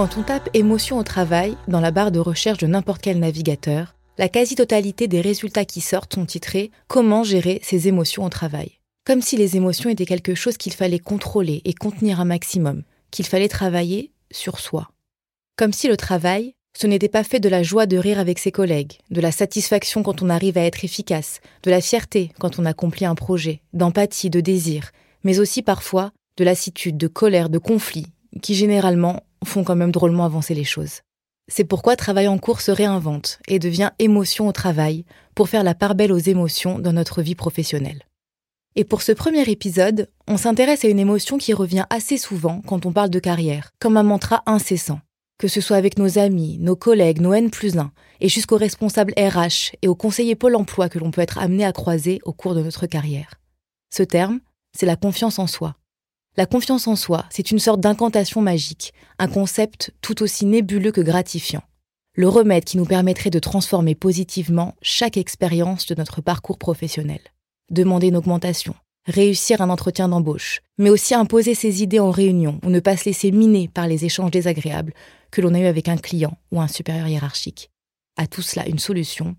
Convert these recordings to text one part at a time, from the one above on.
Quand on tape émotion au travail dans la barre de recherche de n'importe quel navigateur, la quasi-totalité des résultats qui sortent sont titrés Comment gérer ses émotions au travail? Comme si les émotions étaient quelque chose qu'il fallait contrôler et contenir un maximum, qu'il fallait travailler sur soi. Comme si le travail, ce n'était pas fait de la joie de rire avec ses collègues, de la satisfaction quand on arrive à être efficace, de la fierté quand on accomplit un projet, d'empathie, de désir, mais aussi parfois de lassitude, de colère, de conflit, qui généralement font quand même drôlement avancer les choses. C'est pourquoi Travail en cours se réinvente et devient émotion au travail pour faire la part belle aux émotions dans notre vie professionnelle. Et pour ce premier épisode, on s'intéresse à une émotion qui revient assez souvent quand on parle de carrière, comme un mantra incessant, que ce soit avec nos amis, nos collègues, nos N plus 1, et jusqu'aux responsables RH et aux conseillers Pôle emploi que l'on peut être amené à croiser au cours de notre carrière. Ce terme, c'est la confiance en soi. La confiance en soi, c'est une sorte d'incantation magique, un concept tout aussi nébuleux que gratifiant. Le remède qui nous permettrait de transformer positivement chaque expérience de notre parcours professionnel. Demander une augmentation, réussir un entretien d'embauche, mais aussi imposer ses idées en réunion ou ne pas se laisser miner par les échanges désagréables que l'on a eu avec un client ou un supérieur hiérarchique. À tout cela, une solution,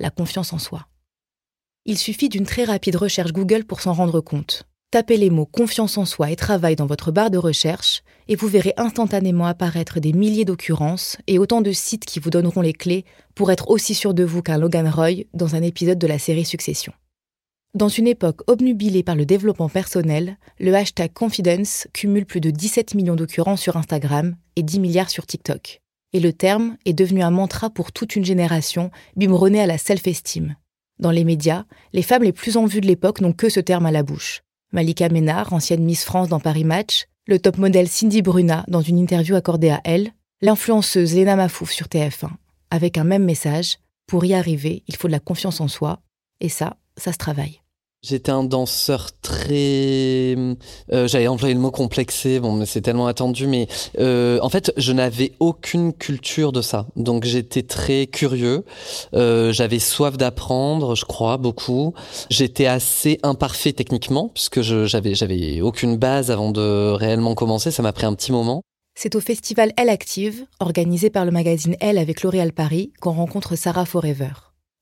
la confiance en soi. Il suffit d'une très rapide recherche Google pour s'en rendre compte. Tapez les mots confiance en soi et travail dans votre barre de recherche et vous verrez instantanément apparaître des milliers d'occurrences et autant de sites qui vous donneront les clés pour être aussi sûr de vous qu'un Logan Roy dans un épisode de la série Succession. Dans une époque obnubilée par le développement personnel, le hashtag confidence cumule plus de 17 millions d'occurrences sur Instagram et 10 milliards sur TikTok. Et le terme est devenu un mantra pour toute une génération biberonnée à la self-esteem. Dans les médias, les femmes les plus en vue de l'époque n'ont que ce terme à la bouche. Malika Ménard, ancienne Miss France dans Paris Match, le top modèle Cindy Bruna dans une interview accordée à elle, l'influenceuse Léna Mafouf sur TF1, avec un même message pour y arriver, il faut de la confiance en soi, et ça, ça se travaille. J'étais un danseur très, euh, employer le mot complexé, bon, mais c'est tellement attendu, mais euh, en fait, je n'avais aucune culture de ça, donc j'étais très curieux. Euh, j'avais soif d'apprendre, je crois beaucoup. J'étais assez imparfait techniquement puisque je j'avais j'avais aucune base avant de réellement commencer. Ça m'a pris un petit moment. C'est au festival Elle Active, organisé par le magazine Elle avec L'Oréal Paris, qu'on rencontre Sarah Forever.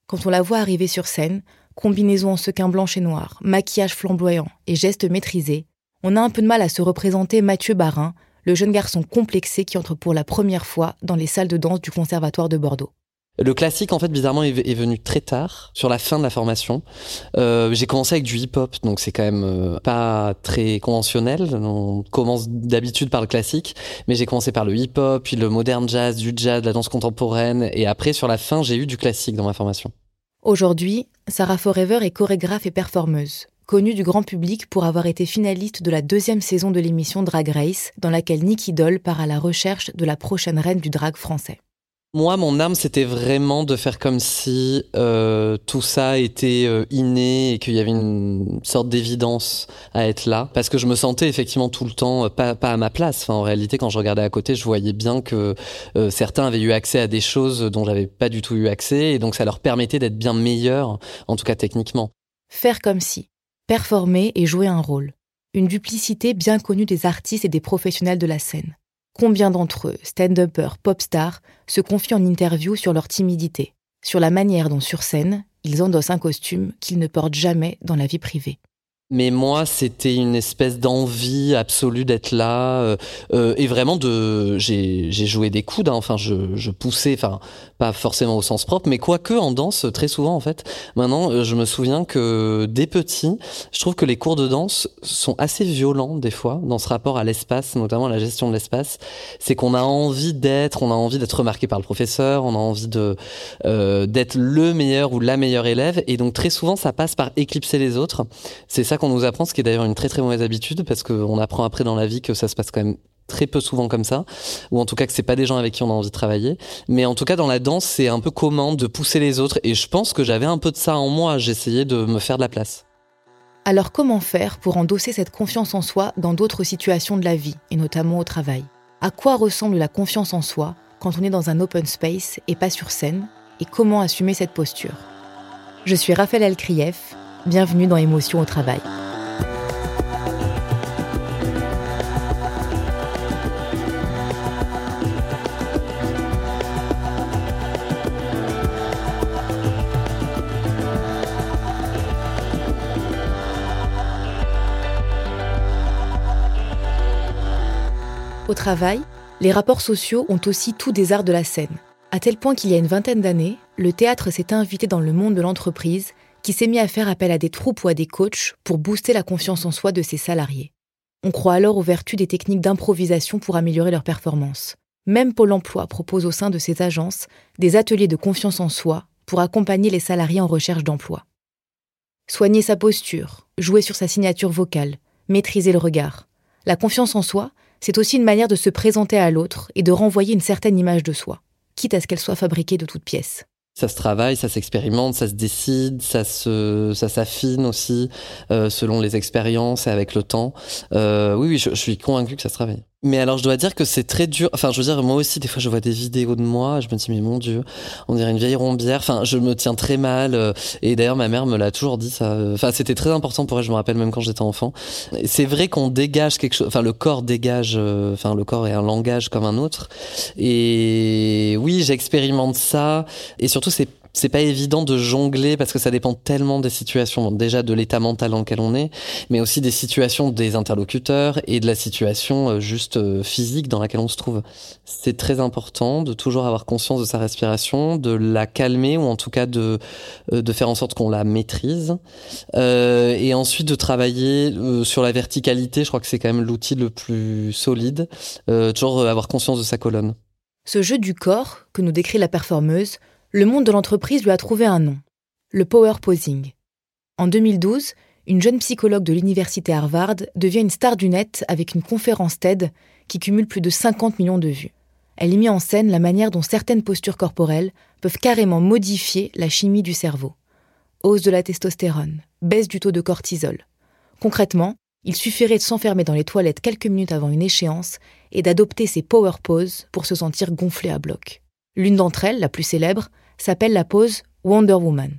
Quand on la voit arriver sur scène, combinaison en sequin blanche et noir, maquillage flamboyant et gestes maîtrisés, on a un peu de mal à se représenter Mathieu Barin, le jeune garçon complexé qui entre pour la première fois dans les salles de danse du Conservatoire de Bordeaux. Le classique, en fait, bizarrement, est venu très tard, sur la fin de la formation. Euh, j'ai commencé avec du hip-hop, donc c'est quand même euh, pas très conventionnel. On commence d'habitude par le classique, mais j'ai commencé par le hip-hop, puis le modern jazz, du jazz, de la danse contemporaine, et après, sur la fin, j'ai eu du classique dans ma formation. Aujourd'hui, Sarah Forever est chorégraphe et performeuse, connue du grand public pour avoir été finaliste de la deuxième saison de l'émission Drag Race, dans laquelle Nicky Doll part à la recherche de la prochaine reine du drag français. Moi, mon âme, c'était vraiment de faire comme si euh, tout ça était euh, inné et qu'il y avait une sorte d'évidence à être là, parce que je me sentais effectivement tout le temps euh, pas, pas à ma place. Enfin, en réalité, quand je regardais à côté, je voyais bien que certains avaient eu accès à des choses dont j'avais pas du tout eu accès, et donc ça leur permettait d'être bien meilleurs, en tout cas techniquement. Faire comme si, performer et jouer un rôle, une duplicité bien connue des artistes et des professionnels de la scène Combien d'entre eux, stand-uppers, pop stars, se confient en interview sur leur timidité, sur la manière dont sur scène, ils endossent un costume qu'ils ne portent jamais dans la vie privée mais moi, c'était une espèce d'envie absolue d'être là euh, euh, et vraiment de. J'ai joué des coudes, hein, enfin, je, je poussais, enfin, pas forcément au sens propre, mais quoique en danse, très souvent en fait. Maintenant, euh, je me souviens que dès petit, je trouve que les cours de danse sont assez violents des fois dans ce rapport à l'espace, notamment à la gestion de l'espace. C'est qu'on a envie d'être, on a envie d'être remarqué par le professeur, on a envie de d'être le meilleur ou la meilleure élève, et donc très souvent, ça passe par éclipser les autres. C'est ça qu'on nous apprend, ce qui est d'ailleurs une très très mauvaise habitude parce qu'on apprend après dans la vie que ça se passe quand même très peu souvent comme ça, ou en tout cas que c'est pas des gens avec qui on a envie de travailler. Mais en tout cas dans la danse, c'est un peu commun de pousser les autres, et je pense que j'avais un peu de ça en moi. J'essayais de me faire de la place. Alors comment faire pour endosser cette confiance en soi dans d'autres situations de la vie, et notamment au travail? À quoi ressemble la confiance en soi quand on est dans un open space et pas sur scène? Et comment assumer cette posture? Je suis Raphaël Elkrief, bienvenue dans Émotion au travail. Au travail, les rapports sociaux ont aussi tout des arts de la scène, à tel point qu'il y a une vingtaine d'années, le théâtre s'est invité dans le monde de l'entreprise qui s'est mis à faire appel à des troupes ou à des coachs pour booster la confiance en soi de ses salariés. On croit alors aux vertus des techniques d'improvisation pour améliorer leur performance. Même Pôle Emploi propose au sein de ses agences des ateliers de confiance en soi pour accompagner les salariés en recherche d'emploi. Soigner sa posture, jouer sur sa signature vocale, maîtriser le regard. La confiance en soi, c'est aussi une manière de se présenter à l'autre et de renvoyer une certaine image de soi, quitte à ce qu'elle soit fabriquée de toutes pièces. Ça se travaille, ça s'expérimente, ça se décide, ça se, ça s'affine aussi euh, selon les expériences et avec le temps. Euh, oui, oui, je, je suis convaincu que ça se travaille. Mais alors, je dois dire que c'est très dur. Enfin, je veux dire, moi aussi, des fois, je vois des vidéos de moi, je me dis, mais mon Dieu, on dirait une vieille rombière. Enfin, je me tiens très mal. Euh, et d'ailleurs, ma mère me l'a toujours dit, ça. Enfin, c'était très important pour elle, je me rappelle même quand j'étais enfant. C'est vrai qu'on dégage quelque chose. Enfin, le corps dégage. Euh, enfin, le corps est un langage comme un autre. Et oui, j'expérimente ça. Et surtout, c'est c'est pas évident de jongler parce que ça dépend tellement des situations, déjà de l'état mental dans lequel on est, mais aussi des situations des interlocuteurs et de la situation euh, juste euh, physique dans laquelle on se trouve. C'est très important de toujours avoir conscience de sa respiration, de la calmer ou en tout cas de euh, de faire en sorte qu'on la maîtrise, et ensuite de travailler sur la verticalité. Je crois que c'est quand même l'outil le plus solide. Toujours avoir conscience de sa colonne. Ce jeu du corps que nous décrit la performeuse le monde de l'entreprise lui a trouvé un nom, le power posing. En 2012, une jeune psychologue de l'université Harvard devient une star du net avec une conférence TED qui cumule plus de 50 millions de vues. Elle y met en scène la manière dont certaines postures corporelles peuvent carrément modifier la chimie du cerveau. Hausse de la testostérone, baisse du taux de cortisol. Concrètement, il suffirait de s'enfermer dans les toilettes quelques minutes avant une échéance et d'adopter ces power poses pour se sentir gonflé à bloc. L'une d'entre elles, la plus célèbre, s'appelle la pose Wonder Woman.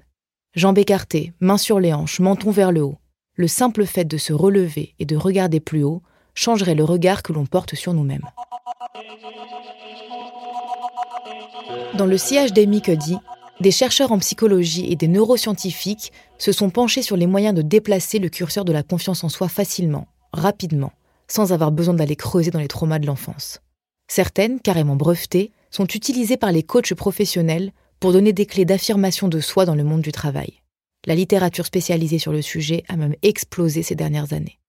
Jambes écartées, mains sur les hanches, menton vers le haut. Le simple fait de se relever et de regarder plus haut changerait le regard que l'on porte sur nous-mêmes. Dans le sillage d'Amy Cuddy, des chercheurs en psychologie et des neuroscientifiques se sont penchés sur les moyens de déplacer le curseur de la confiance en soi facilement, rapidement, sans avoir besoin d'aller creuser dans les traumas de l'enfance. Certaines, carrément brevetées, sont utilisées par les coachs professionnels pour donner des clés d'affirmation de soi dans le monde du travail. La littérature spécialisée sur le sujet a même explosé ces dernières années.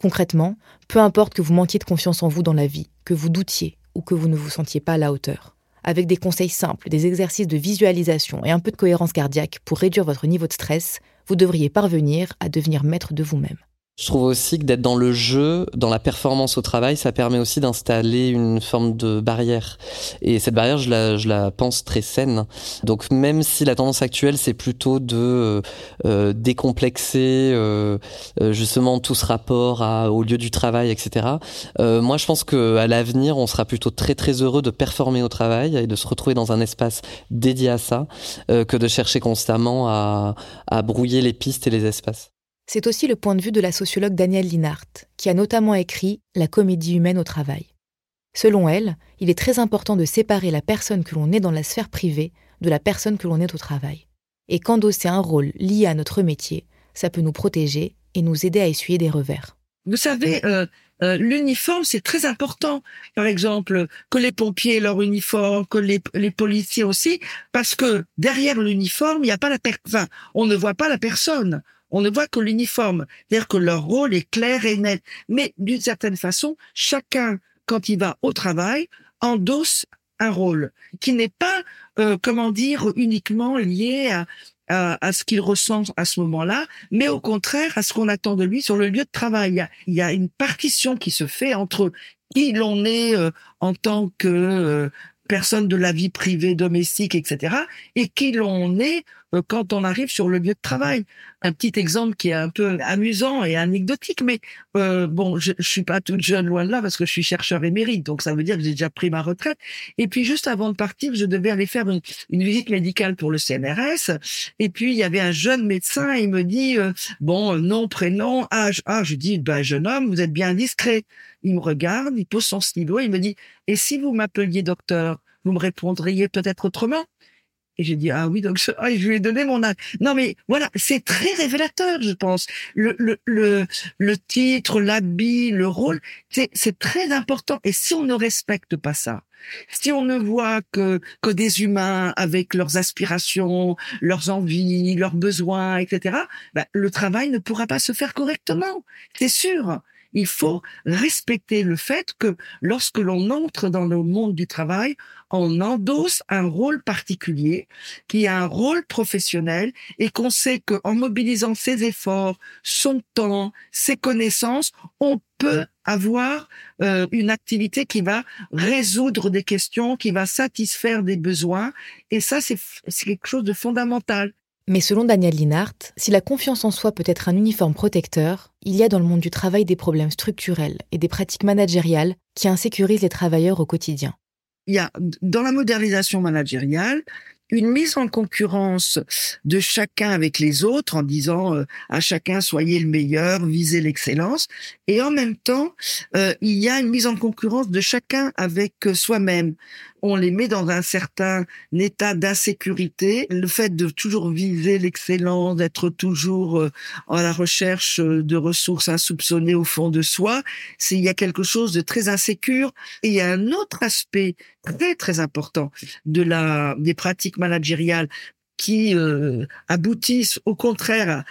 Concrètement, peu importe que vous manquiez de confiance en vous dans la vie, que vous doutiez ou que vous ne vous sentiez pas à la hauteur, avec des conseils simples, des exercices de visualisation et un peu de cohérence cardiaque pour réduire votre niveau de stress, vous devriez parvenir à devenir maître de vous-même. Je trouve aussi que d'être dans le jeu, dans la performance au travail, ça permet aussi d'installer une forme de barrière. Et cette barrière, je la, je la pense très saine. Donc même si la tendance actuelle, c'est plutôt de euh, décomplexer euh, euh, justement tout ce rapport à, au lieu du travail, etc. Euh, moi, je pense que à l'avenir, on sera plutôt très très heureux de performer au travail et de se retrouver dans un espace dédié à ça, euh, que de chercher constamment à, à brouiller les pistes et les espaces. C'est aussi le point de vue de la sociologue Danielle Linhart, qui a notamment écrit La comédie humaine au travail. Selon elle, il est très important de séparer la personne que l'on est dans la sphère privée de la personne que l'on est au travail. Et qu'endosser un rôle lié à notre métier, ça peut nous protéger et nous aider à essuyer des revers. Vous savez, euh, euh, l'uniforme, c'est très important. Par exemple, que les pompiers aient leur uniforme, que les, les policiers aussi, parce que derrière l'uniforme, il n'y a pas la personne. on ne voit pas la personne. On ne voit que l'uniforme. C'est-à-dire que leur rôle est clair et net. Mais d'une certaine façon, chacun, quand il va au travail, endosse un rôle qui n'est pas, euh, comment dire, uniquement lié à, à, ce qu'il ressent à ce moment-là, mais au contraire à ce qu'on attend de lui sur le lieu de travail. Il y a, une partition qui se fait entre qui l'on est euh, en tant que euh, personne de la vie privée, domestique, etc., et qui l'on est quand on arrive sur le lieu de travail. Un petit exemple qui est un peu amusant et anecdotique, mais euh, bon, je, je suis pas toute jeune loin de là parce que je suis chercheur émérite, donc ça veut dire que j'ai déjà pris ma retraite. Et puis juste avant de partir, je devais aller faire une, visite médicale pour le CNRS. Et puis il y avait un jeune médecin, il me dit euh, bon nom, prénom, âge. Ah, je dis ben jeune homme, vous êtes bien discret. Il me regarde, il pose son stylo, il me dit et si vous m'appeliez docteur, vous me répondriez peut-être autrement? Et j'ai dit ah oui donc je, ah, je lui ai donné mon âge. Non mais voilà c'est très révélateur je pense. Le le le, le titre l'habit le rôle c'est très important. Et si on ne respecte pas ça si on ne voit que que des humains avec leurs aspirations leurs envies leurs besoins etc ben, le travail ne pourra pas se faire correctement. C'est sûr il faut respecter le fait que lorsque l'on entre dans le monde du travail, on endosse un rôle particulier, qui a un rôle professionnel, et qu'on sait qu'en mobilisant ses efforts, son temps, ses connaissances, on peut avoir euh, une activité qui va résoudre des questions, qui va satisfaire des besoins. Et ça, c'est quelque chose de fondamental. Mais selon Daniel Linhart, si la confiance en soi peut être un uniforme protecteur, il y a dans le monde du travail des problèmes structurels et des pratiques managériales qui insécurisent les travailleurs au quotidien. Il y a dans la modernisation managériale une mise en concurrence de chacun avec les autres en disant euh, à chacun soyez le meilleur, visez l'excellence, et en même temps euh, il y a une mise en concurrence de chacun avec euh, soi-même on les met dans un certain état d'insécurité. Le fait de toujours viser l'excellence, d'être toujours euh, à la recherche euh, de ressources insoupçonnées au fond de soi, c'est il y a quelque chose de très insécure. Et il y a un autre aspect très très important de la des pratiques managériales qui euh, aboutissent au contraire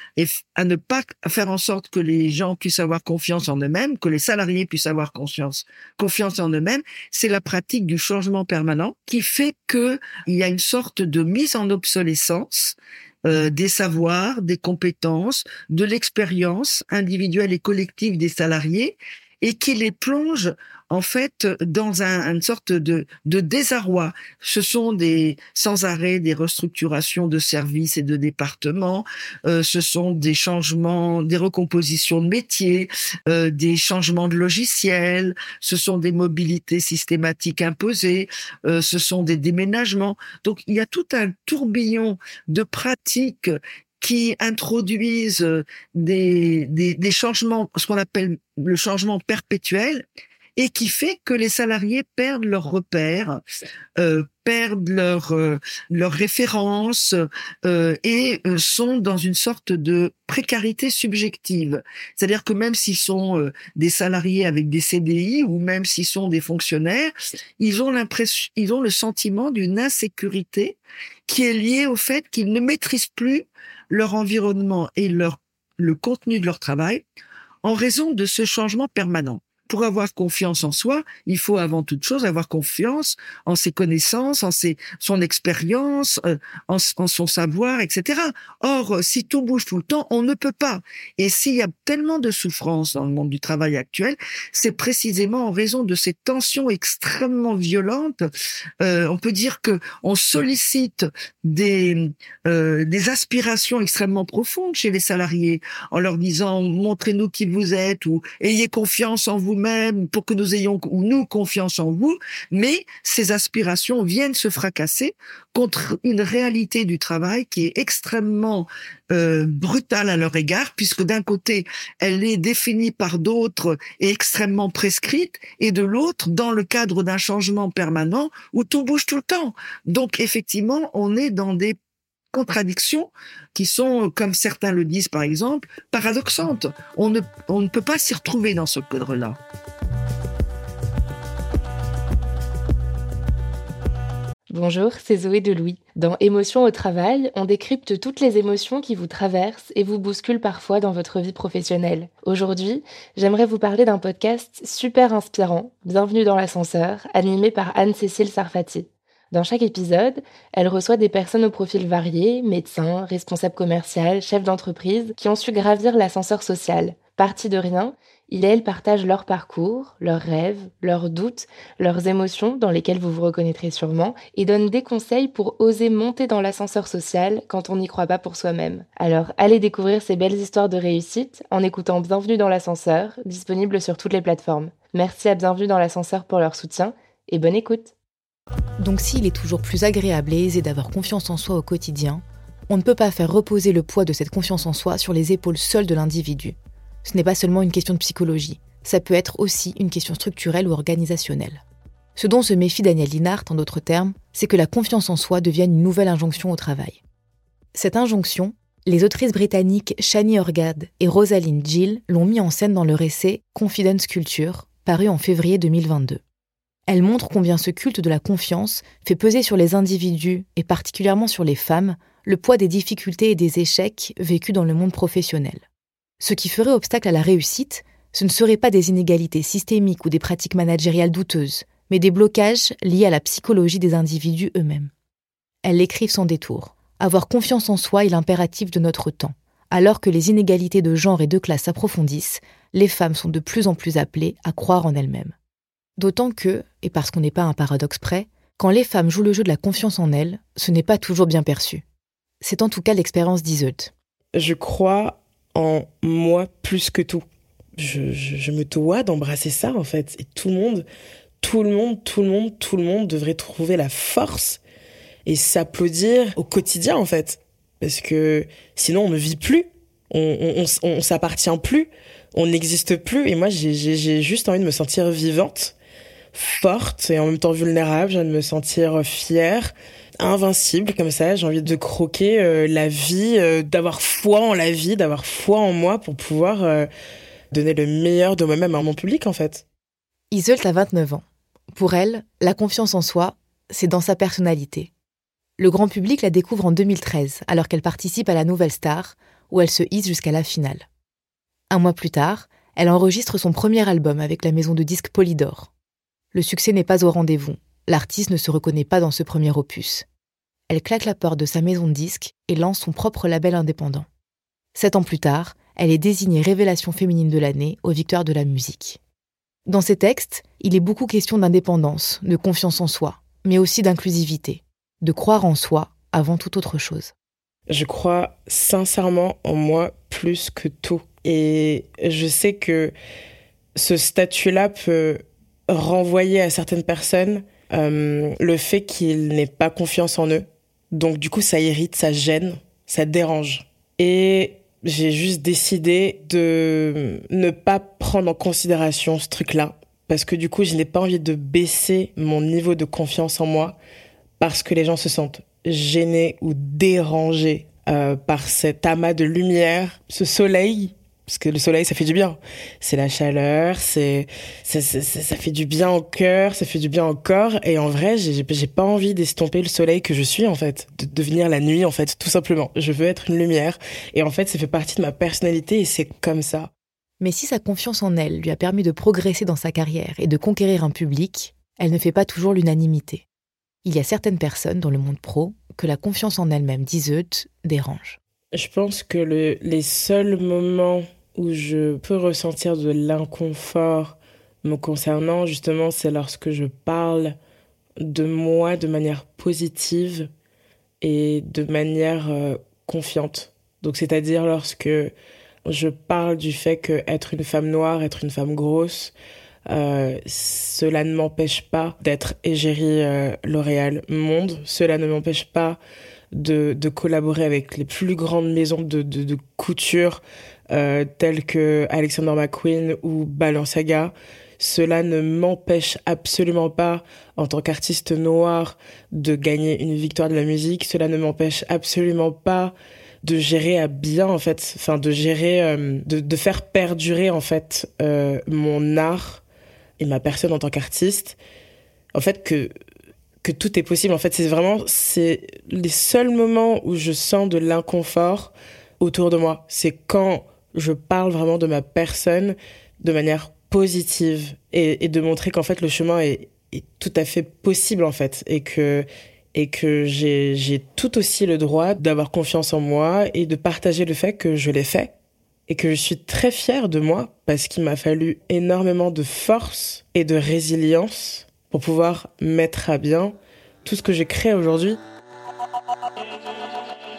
à, ne pas faire en sorte que les gens puissent avoir confiance en eux-mêmes, que les salariés puissent avoir confiance, confiance en eux-mêmes, c'est la pratique du changement permanent qui fait que il y a une sorte de mise en obsolescence euh, des savoirs, des compétences, de l'expérience individuelle et collective des salariés et qui les plonge en fait dans un, une sorte de, de désarroi. Ce sont des sans arrêt des restructurations de services et de départements. Euh, ce sont des changements, des recompositions de métiers, euh, des changements de logiciels. Ce sont des mobilités systématiques imposées. Euh, ce sont des déménagements. Donc il y a tout un tourbillon de pratiques qui introduisent des, des, des changements, ce qu'on appelle le changement perpétuel, et qui fait que les salariés perdent leurs repères, euh, perdent leurs euh, leurs références euh, et euh, sont dans une sorte de précarité subjective. C'est-à-dire que même s'ils sont euh, des salariés avec des CDI ou même s'ils sont des fonctionnaires, ils ont l'impression, ils ont le sentiment d'une insécurité qui est liée au fait qu'ils ne maîtrisent plus leur environnement et leur le contenu de leur travail en raison de ce changement permanent pour avoir confiance en soi, il faut avant toute chose avoir confiance en ses connaissances, en ses, son expérience, euh, en, son savoir, etc. Or, euh, si tout bouge tout le temps, on ne peut pas. Et s'il y a tellement de souffrance dans le monde du travail actuel, c'est précisément en raison de ces tensions extrêmement violentes. Euh, on peut dire que on sollicite des euh, des aspirations extrêmement profondes chez les salariés en leur disant montrez-nous qui vous êtes ou ayez confiance en vous pour que nous ayons ou nous confiance en vous, mais ces aspirations viennent se fracasser contre une réalité du travail qui est extrêmement euh, brutale à leur égard, puisque d'un côté, elle est définie par d'autres et extrêmement prescrite, et de l'autre, dans le cadre d'un changement permanent où tout bouge tout le temps. Donc effectivement, on est dans des contradictions qui sont, comme certains le disent par exemple, paradoxantes. On ne, on ne peut pas s'y retrouver dans ce cadre-là. Bonjour, c'est Zoé de Louis. Dans Émotions au travail, on décrypte toutes les émotions qui vous traversent et vous bousculent parfois dans votre vie professionnelle. Aujourd'hui, j'aimerais vous parler d'un podcast super inspirant, Bienvenue dans l'ascenseur, animé par Anne-Cécile Sarfati. Dans chaque épisode, elle reçoit des personnes au profil varié, médecins, responsables commerciaux, chefs d'entreprise, qui ont su gravir l'ascenseur social. Partis de rien, il et elle partagent leur parcours, leurs rêves, leurs doutes, leurs émotions dans lesquelles vous vous reconnaîtrez sûrement, et donnent des conseils pour oser monter dans l'ascenseur social quand on n'y croit pas pour soi-même. Alors allez découvrir ces belles histoires de réussite en écoutant Bienvenue dans l'ascenseur, disponible sur toutes les plateformes. Merci à Bienvenue dans l'ascenseur pour leur soutien, et bonne écoute Donc s'il est toujours plus agréable et aisé d'avoir confiance en soi au quotidien, on ne peut pas faire reposer le poids de cette confiance en soi sur les épaules seules de l'individu. Ce n'est pas seulement une question de psychologie, ça peut être aussi une question structurelle ou organisationnelle. Ce dont se méfie Daniel Linhart, en d'autres termes, c'est que la confiance en soi devienne une nouvelle injonction au travail. Cette injonction, les autrices britanniques Shani Orgad et Rosalind Gill l'ont mis en scène dans leur essai Confidence Culture, paru en février 2022. Elle montre combien ce culte de la confiance fait peser sur les individus, et particulièrement sur les femmes, le poids des difficultés et des échecs vécus dans le monde professionnel. Ce qui ferait obstacle à la réussite, ce ne seraient pas des inégalités systémiques ou des pratiques managériales douteuses, mais des blocages liés à la psychologie des individus eux-mêmes. Elles l'écrivent sans détour. Avoir confiance en soi est l'impératif de notre temps. Alors que les inégalités de genre et de classe s'approfondissent, les femmes sont de plus en plus appelées à croire en elles-mêmes. D'autant que, et parce qu'on n'est pas un paradoxe près, quand les femmes jouent le jeu de la confiance en elles, ce n'est pas toujours bien perçu. C'est en tout cas l'expérience d'Iseult. Je crois en moi plus que tout. Je, me dois d'embrasser ça en fait. Et tout le monde, tout le monde, tout le monde, tout le monde devrait trouver la force et s'applaudir au quotidien en fait. Parce que sinon on ne vit plus, on, on, s'appartient plus, on n'existe plus. Et moi j'ai juste envie de me sentir vivante, forte et en même temps vulnérable. J'ai envie de me sentir fière invincible comme ça. J'ai envie de croquer euh, la vie, euh, d'avoir foi en la vie, d'avoir foi en moi pour pouvoir euh, donner le meilleur de moi-même à mon public en fait. Iseult a 29 ans. Pour elle, la confiance en soi, c'est dans sa personnalité. Le grand public la découvre en 2013 alors qu'elle participe à la Nouvelle Star où elle se hisse jusqu'à la finale. Un mois plus tard, elle enregistre son premier album avec la maison de disques Polydor. Le succès n'est pas au rendez-vous. L'artiste ne se reconnaît pas dans ce premier opus elle claque la porte de sa maison de disques et lance son propre label indépendant. Sept ans plus tard, elle est désignée révélation féminine de l'année aux Victoires de la musique. Dans ses textes, il est beaucoup question d'indépendance, de confiance en soi, mais aussi d'inclusivité, de croire en soi avant toute autre chose. Je crois sincèrement en moi plus que tout. Et je sais que ce statut-là peut renvoyer à certaines personnes euh, le fait qu'ils n'aient pas confiance en eux, donc du coup, ça irrite, ça gêne, ça dérange. Et j'ai juste décidé de ne pas prendre en considération ce truc-là. Parce que du coup, je n'ai pas envie de baisser mon niveau de confiance en moi parce que les gens se sentent gênés ou dérangés euh, par cet amas de lumière, ce soleil parce que le soleil ça fait du bien. C'est la chaleur c'est ça, ça, fait du bien au cœur ça fait du bien au corps. Et en vrai j'ai j'ai pas envie d'estomper le soleil que je suis en fait. De devenir la nuit en fait tout simplement. Je veux être une lumière. Et en fait ça fait partie de ma personnalité et c'est comme ça. Mais si sa confiance en elle lui a permis de progresser dans sa carrière et de conquérir un public elle ne fait pas toujours l'unanimité. Il y a certaines personnes dans le monde pro que la confiance en elle-même d'Iseut dérange. Je pense que le, les seuls moments où je peux ressentir de l'inconfort me concernant, justement, c'est lorsque je parle de moi de manière positive et de manière euh, confiante. Donc, c'est-à-dire lorsque je parle du fait que être une femme noire, être une femme grosse, Euh, cela ne m'empêche pas d'être égérie euh, L'Oréal Monde. Cela ne m'empêche pas de, collaborer avec les plus grandes maisons de, de couture euh, telles que Alexander McQueen ou Balenciaga. Cela ne m'empêche absolument pas, en tant qu'artiste noir, de gagner une victoire de la musique. Cela ne m'empêche absolument pas de gérer à bien en fait, enfin de gérer, euh, de, de, faire perdurer en fait euh, mon art et ma personne en tant qu'artiste. En fait que que tout est possible. En fait, c'est vraiment c'est les seuls moments où je sens de l'inconfort autour de moi. C'est quand je parle vraiment de ma personne de manière positive et, de montrer qu'en fait le chemin est, est, tout à fait possible en fait et que et que j'ai tout aussi le droit d'avoir confiance en moi et de partager le fait que je l'ai fait et que je suis très fière de moi parce qu'il m'a fallu énormément de force et de résilience pour pouvoir mettre à bien tout ce que j'ai créé aujourd'hui.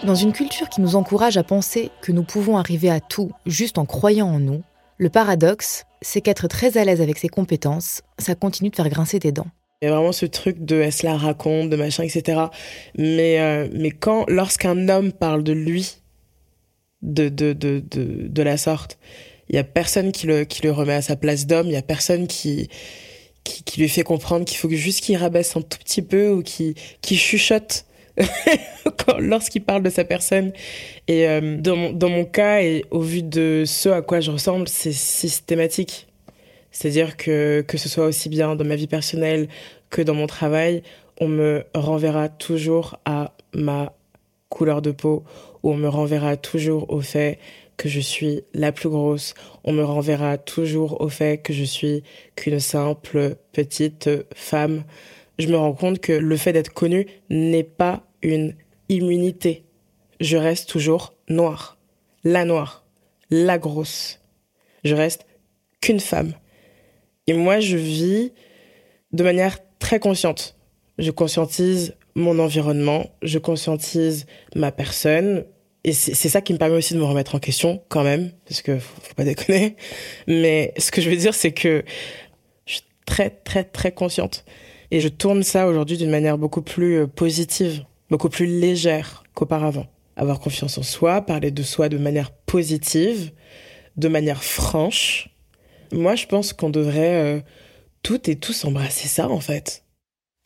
Dans une culture qui nous encourage à penser que nous pouvons arriver à tout juste en croyant en nous, le paradoxe, c'est qu'être très à l'aise avec ses compétences, ça continue de faire grincer des dents. Il y a vraiment ce truc de elle se la raconte, de machin, etc. Mais, euh, mais quand, lorsqu'un homme parle de lui, de, de, de, de, la sorte, il y a personne qui le, qui le remet à sa place d'homme, il y a personne qui, qui, qui lui fait comprendre qu'il faut juste qu'il rabaisse un tout petit peu ou qui, qui chuchote lorsqu'il parle de sa personne. Et euh, dans, mon, cas, et au vu de ce à quoi je ressemble, c'est systématique. C'est-à-dire que que ce soit aussi bien dans ma vie personnelle que dans mon travail, on me renverra toujours à ma couleur de peau, ou on me renverra toujours au fait que je suis la plus grosse, on me renverra toujours au fait que je suis qu'une simple petite femme. Je me rends compte que le fait d'être connue n'est pas une immunité. Je reste toujours noire, la noire, la grosse. Je reste qu'une femme. Et moi, je vis de manière très consciente. Je conscientise mon environnement, je conscientise ma personne. Et c'est ça qui me permet aussi de me remettre en question, quand même, parce que faut, faut pas déconner. Mais ce que je veux dire, c'est que je suis très, très, très consciente. Et je tourne ça aujourd'hui d'une manière beaucoup plus euh, positive, beaucoup plus légère qu'auparavant. Avoir confiance en soi, parler de soi de manière positive, de manière franche, moi, je pense qu'on devrait euh, toutes et tous embrasser ça, en fait.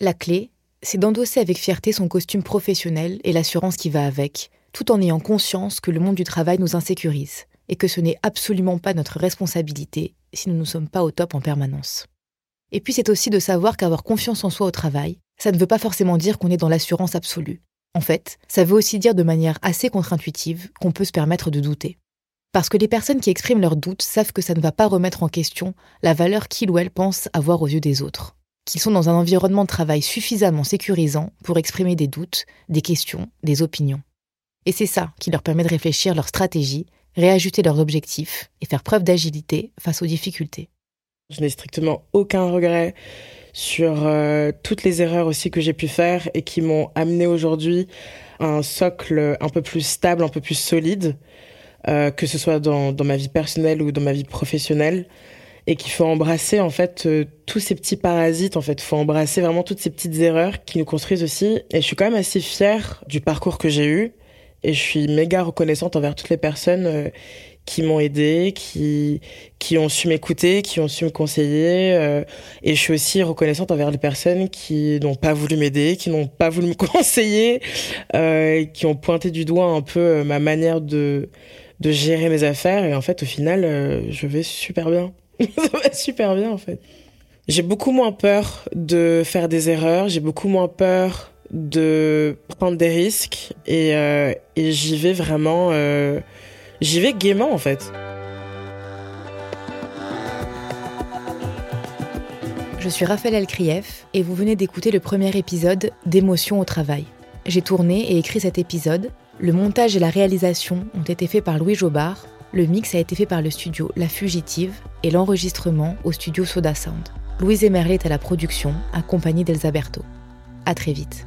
La clé, c'est d'endosser avec fierté son costume professionnel et l'assurance qui va avec, tout en ayant conscience que le monde du travail nous insécurise et que ce n'est absolument pas notre responsabilité si nous ne sommes pas au top en permanence. Et puis c'est aussi de savoir qu'avoir confiance en soi au travail, ça ne veut pas forcément dire qu'on est dans l'assurance absolue. En fait, ça veut aussi dire de manière assez contre-intuitive qu'on peut se permettre de douter. Parce que les personnes qui expriment leurs doutes savent que ça ne va pas remettre en question la valeur qu'ils ou elles pensent avoir aux yeux des autres. Qu'ils sont dans un environnement de travail suffisamment sécurisant pour exprimer des doutes, des questions, des opinions. Et c'est ça qui leur permet de réfléchir leur stratégie, réajuster leurs objectifs et faire preuve d'agilité face aux difficultés. Je n'ai strictement aucun regret sur euh, toutes les erreurs aussi que j'ai pu faire et qui m'ont amené aujourd'hui à un socle un peu plus stable, un peu plus solide euh, que ce soit dans, ma vie personnelle ou dans ma vie professionnelle, et qu'il faut embrasser en fait euh, tous ces petits parasites. En fait, faut embrasser vraiment toutes ces petites erreurs qui nous construisent aussi. Et je suis quand même assez fière du parcours que j'ai eu, et je suis méga reconnaissante envers toutes les personnes qui m'ont aidé, qui qui ont su m'écouter, qui ont su me conseiller. Euh, et je suis aussi reconnaissante envers les personnes qui n'ont pas voulu m'aider, qui n'ont pas voulu me conseiller, euh, qui ont pointé du doigt un peu ma manière de de gérer mes affaires. Et en fait, au final, euh, je vais super bien. Ça va super bien, en fait. J'ai beaucoup moins peur de faire des erreurs. J'ai beaucoup moins peur de prendre des risques. Et, euh, et j'y vais vraiment... J'y vais gaiement, en fait. Je suis Raphaël Elkrief et vous venez d'écouter le premier épisode d'Émotion au travail. J'ai tourné et écrit cet épisode le montage et la réalisation ont été faits par Louis Jobard, le mix a été fait par le studio La Fugitive et l'enregistrement au studio Soda Sound. Louise Emerlet est à la production, accompagnée d'Elsa Berto. À très vite.